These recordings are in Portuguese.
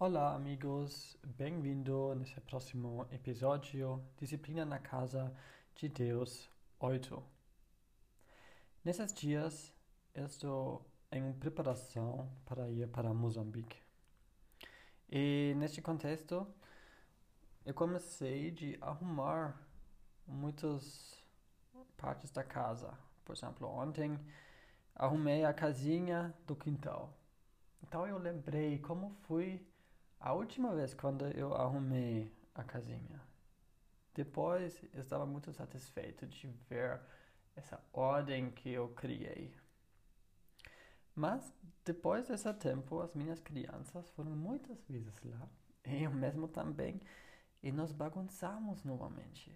Olá, amigos, bem-vindo nesse próximo episódio Disciplina na Casa de Deus 8. Nesses dias, estou em preparação para ir para Moçambique. E neste contexto, eu comecei de arrumar muitas partes da casa. Por exemplo, ontem arrumei a casinha do quintal. Então eu lembrei como foi a última vez quando eu arrumei a casinha. Depois eu estava muito satisfeito de ver essa ordem que eu criei. Mas depois desse tempo, as minhas crianças foram muitas vezes lá. E eu mesmo também. E nós bagunçamos novamente.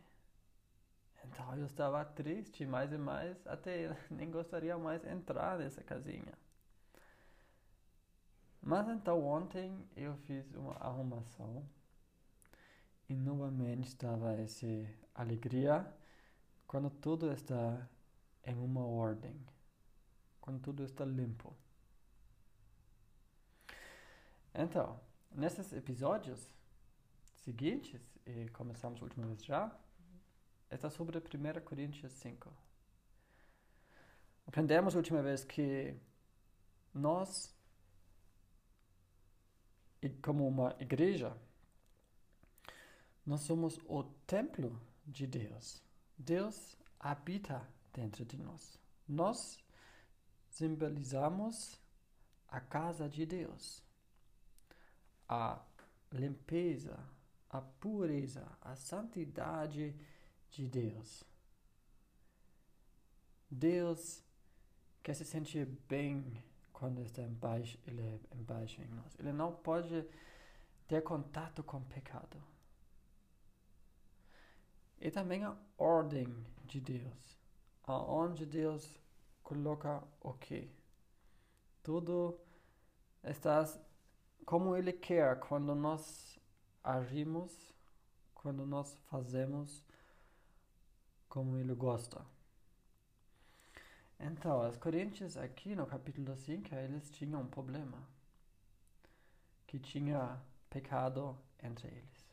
Então eu estava triste mais e mais, até nem gostaria mais entrar nessa casinha. Mas então ontem eu fiz uma arrumação e novamente estava essa alegria quando tudo está em uma ordem, quando tudo está limpo. Então, nesses episódios seguintes, e começamos a última vez já, está sobre 1 Coríntios 5. Aprendemos a última vez que nós como uma igreja, nós somos o templo de Deus. Deus habita dentro de nós. Nós simbolizamos a casa de Deus. A limpeza, a pureza, a santidade de Deus. Deus quer se sentir bem quando está embaixo, ele é embaixo em nós. Ele não pode ter contato com o pecado. E também a ordem de Deus. Aonde Deus coloca o que. Tudo está como Ele quer quando nós agimos, quando nós fazemos como Ele gosta. Então, as Coríntios aqui no capítulo 5, eles tinham um problema. Que tinha pecado entre eles.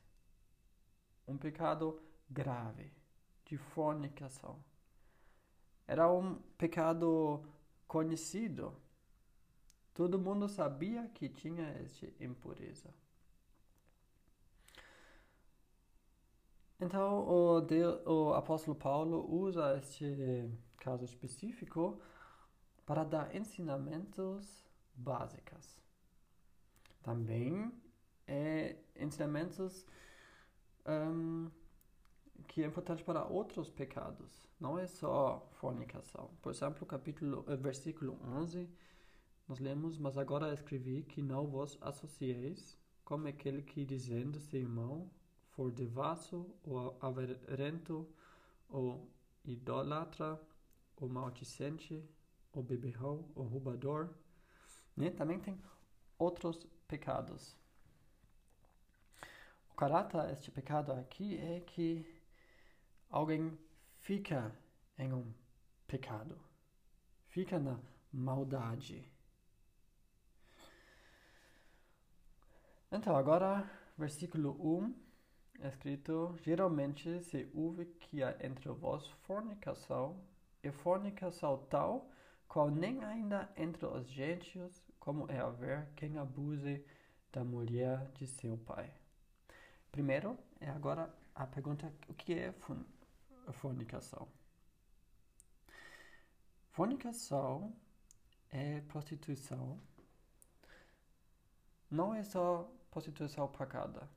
Um pecado grave de fornicação. Era um pecado conhecido. Todo mundo sabia que tinha essa impureza. Então, o, Deus, o apóstolo Paulo usa este caso específico para dar ensinamentos básicos. Também é, ensinamentos um, que é importante para outros pecados. Não é só fornicação. Por exemplo, capítulo, eh, versículo 11, nós lemos, mas agora escrevi que não vos associeis como aquele que dizendo seu irmão for devasso ou avarento ou idólatra ou maldicente ou beberrão ou roubador. Né? Também tem outros pecados. O caráter deste pecado aqui é que alguém fica em um pecado, fica na maldade. Então, agora, versículo 1 escrito: Geralmente se ouve que há entre vós fornicação, e fornicação tal, qual nem ainda entre os gentios, como é haver quem abuse da mulher de seu pai. Primeiro, é agora a pergunta: o que é fornicação? Fornicação é prostituição. Não é só prostituição pagada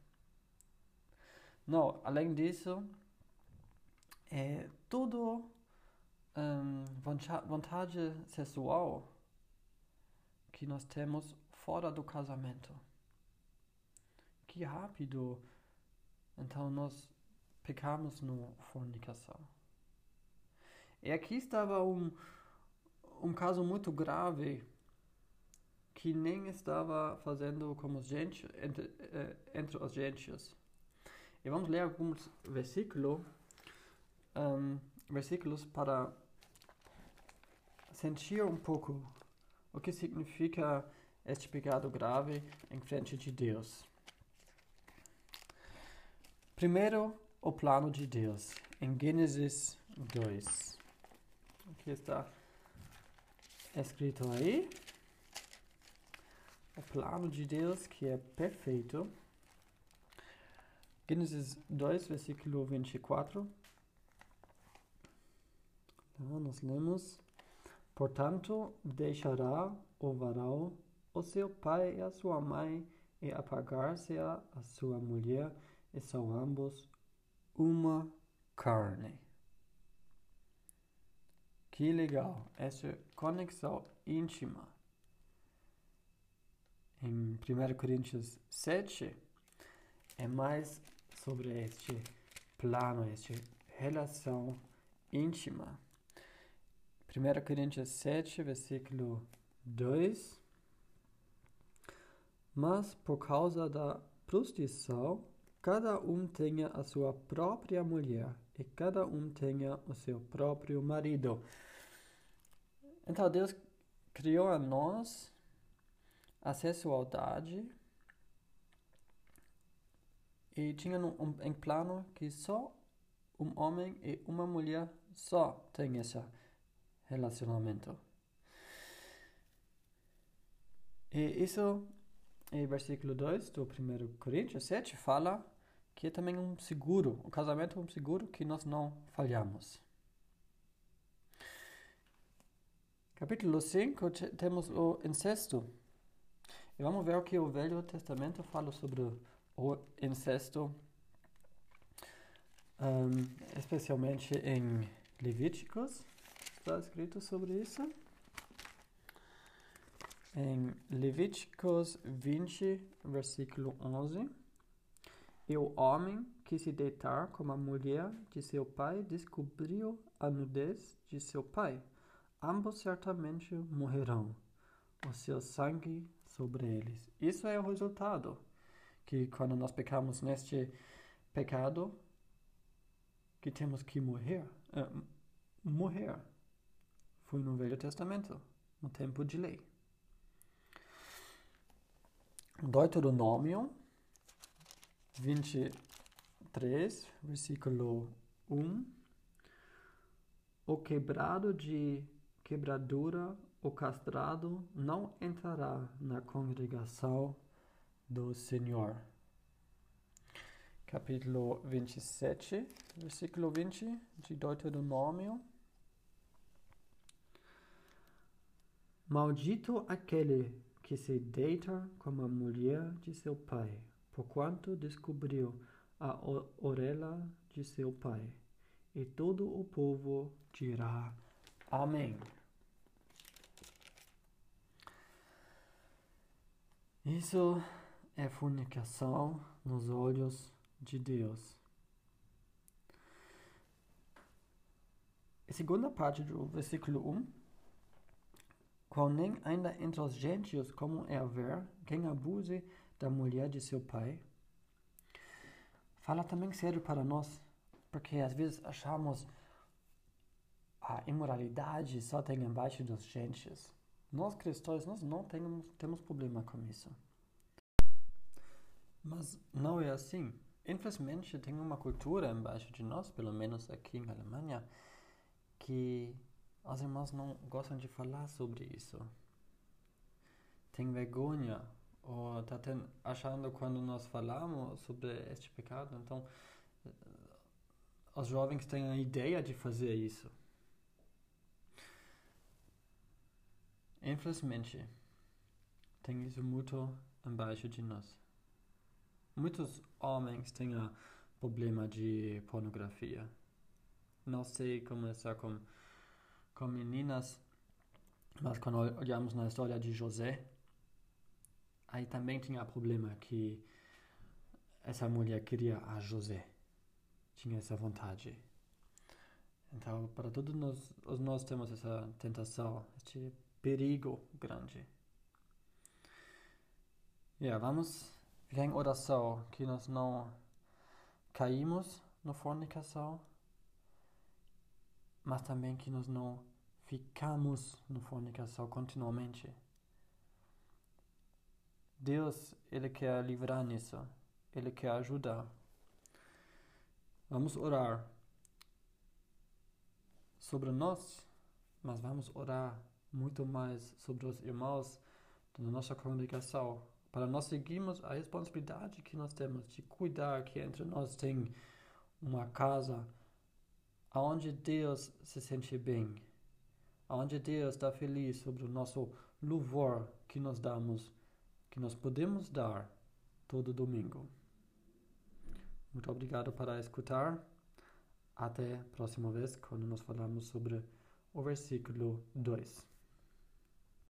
não, além disso, é tudo um, vontade sexual que nós temos fora do casamento. Que rápido, então nós pecamos no fornicação. E aqui estava um, um caso muito grave que nem estava fazendo como gente entre, eh, entre os gentios. E vamos ler alguns versículos, um, versículos para sentir um pouco o que significa este pecado grave em frente de Deus. Primeiro, o plano de Deus, em Gênesis 2. Aqui está escrito aí. O plano de Deus que é perfeito. Gênesis 2, versículo 24. Então, nós lemos: Portanto, deixará o varal o seu pai e a sua mãe, e apagar-se-á a sua mulher, e são ambos uma carne. Que legal, essa conexão íntima. Em 1 Coríntios 7, é mais sobre este plano, esta relação íntima. 1 Coríntios 7, versículo 2. Mas por causa da prostituição, cada um tenha a sua própria mulher e cada um tenha o seu próprio marido. Então Deus criou a nós a sexualidade e tinha um, um, em plano que só um homem e uma mulher só têm esse relacionamento. E isso, em versículo 2 do 1 Coríntios 7, fala que é também um seguro, o casamento é um seguro que nós não falhamos. Capítulo 5, temos o incesto. E vamos ver o que o Velho Testamento fala sobre o incesto, um, especialmente em Levíticos. Está escrito sobre isso. Em Levíticos 20, versículo 11. E o homem que se deitar com a mulher de seu pai descobriu a nudez de seu pai. Ambos certamente morrerão, o seu sangue sobre eles. Isso é o resultado que quando nós pecamos neste pecado, que temos que morrer. Uh, morrer. Foi no Velho Testamento, no tempo de lei. Deuteronômio 23, versículo 1. O quebrado de quebradura, o castrado, não entrará na congregação do Senhor. Capítulo 27, versículo 20 de Deuteronômio. Maldito aquele que se deita com a mulher de seu pai porquanto descobriu a orelha de seu pai. E todo o povo dirá Amém. Isso é fornicação nos olhos de Deus. A segunda parte do versículo 1. Qual nem ainda entre os gentios como é haver quem abuse da mulher de seu pai. Fala também sério para nós, porque às vezes achamos a imoralidade só tem embaixo dos gentes. Nós cristãos nós não temos, temos problema com isso. Mas não é assim. Infelizmente tem uma cultura embaixo de nós, pelo menos aqui na Alemanha, que os irmãos não gostam de falar sobre isso. Tem vergonha ou está achando quando nós falamos sobre este pecado, então eh, os jovens têm a ideia de fazer isso. Infelizmente, tem isso muito embaixo de nós. Muitos homens têm o problema de pornografia. Não sei como está com, com meninas, mas quando olhamos na história de José, Aí também tinha problema que essa mulher queria a José. Tinha essa vontade. Então, para todos nós, nós temos essa tentação, este perigo grande. Yeah, vamos ficar em oração que nós não caímos no fornicação, mas também que nós não ficamos no fornicação continuamente. Deus, Ele quer livrar nisso. Ele quer ajudar. Vamos orar sobre nós, mas vamos orar muito mais sobre os irmãos da nossa congregação, para nós seguirmos a responsabilidade que nós temos de cuidar que entre nós tem uma casa onde Deus se sente bem, onde Deus está feliz sobre o nosso louvor que nós damos, que nós podemos dar todo domingo. Muito obrigado para escutar. Até a próxima vez, quando nós falamos sobre o versículo 2.